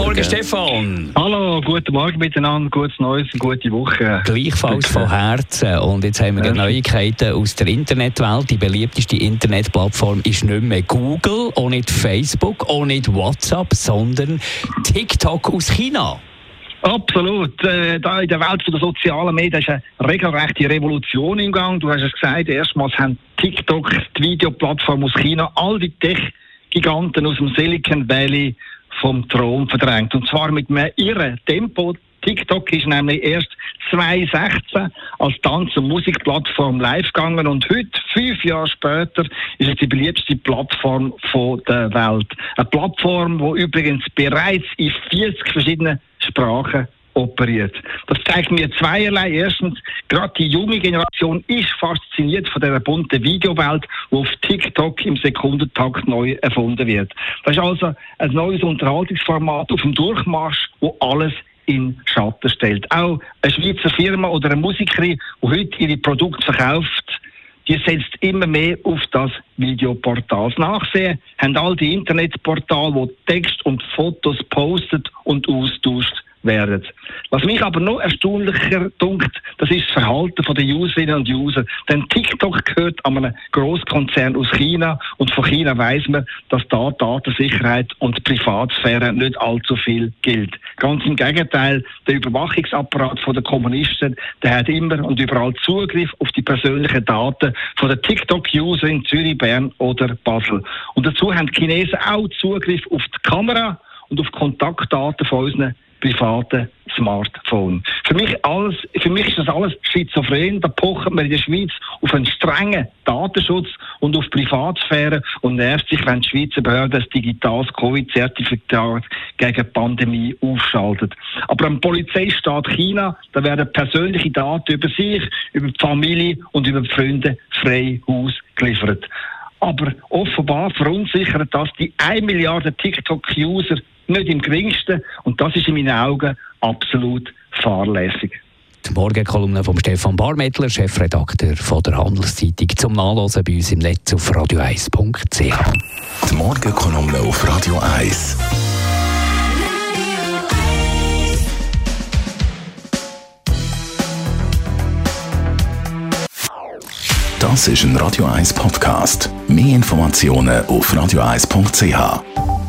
Morgen, Stefan. Hallo, guten Morgen miteinander, gutes Neues und gute Woche. Gleichfalls von Herzen. Und jetzt haben wir ja. Neuigkeiten aus der Internetwelt. Die beliebteste Internetplattform ist nicht mehr Google, auch nicht Facebook, auch nicht WhatsApp, sondern TikTok aus China. Absolut. Äh, da in der Welt der sozialen Medien ist eine regelrechte Revolution im Gang. Du hast es gesagt, erstmals haben TikTok, die Videoplattform aus China, all die Tech-Giganten aus dem Silicon Valley vom Thron verdrängt. Und zwar mit einem irren Tempo. TikTok ist nämlich erst 2016 als Tanz- und Musikplattform live gegangen und heute, fünf Jahre später, ist es die beliebteste Plattform der Welt. Eine Plattform, die übrigens bereits in 40 verschiedenen Sprachen operiert. Das zeigt mir zweierlei. Erstens, gerade die junge Generation ist fasziniert von der bunten Videowelt, die auf TikTok im Sekundentakt neu erfunden wird. Das ist also ein neues Unterhaltungsformat auf dem Durchmarsch, wo alles in Schatten stellt. Auch eine Schweizer Firma oder eine Musikerin, die heute ihre Produkte verkauft, die setzt immer mehr auf das Videoportal. Nachsehen haben all die Internetportale, die Text und Fotos postet und austauscht werden. Was mich aber noch erstaunlicher dunkt, das ist das Verhalten der Userinnen und User. Denn TikTok gehört an einem Großkonzern aus China und von China weiß man, dass da Datensicherheit und Privatsphäre nicht allzu viel gilt. Ganz im Gegenteil, der Überwachungsapparat der Kommunisten, der hat immer und überall Zugriff auf die persönlichen Daten von der TikTok-User in Zürich, Bern oder Basel. Und dazu haben die Chinesen auch Zugriff auf die Kamera und auf Kontaktdaten von unseren privaten Smartphone. Für mich, alles, für mich ist das alles schizophren. Da pochen wir in der Schweiz auf einen strengen Datenschutz und auf Privatsphäre und nervt sich, wenn die Schweizer Behörde das digitales Covid-Zertifikat gegen die Pandemie aufschaltet. Aber am Polizeistaat China, da werden persönliche Daten über sich, über die Familie und über die Freunde frei Haus geliefert. Aber offenbar verunsichert das die 1 Milliarde TikTok-User nicht im geringsten. Und das ist in meinen Augen absolut fahrlässig. Die Morgenkolumne von Stefan Barmettler, Chefredakteur von der Handelszeitung, zum Nachlesen bei uns im Netz auf radio1.ch. Die Morgenkolumne auf Radio 1. Das ist ein Radio 1 Podcast. Mehr Informationen auf radio1.ch.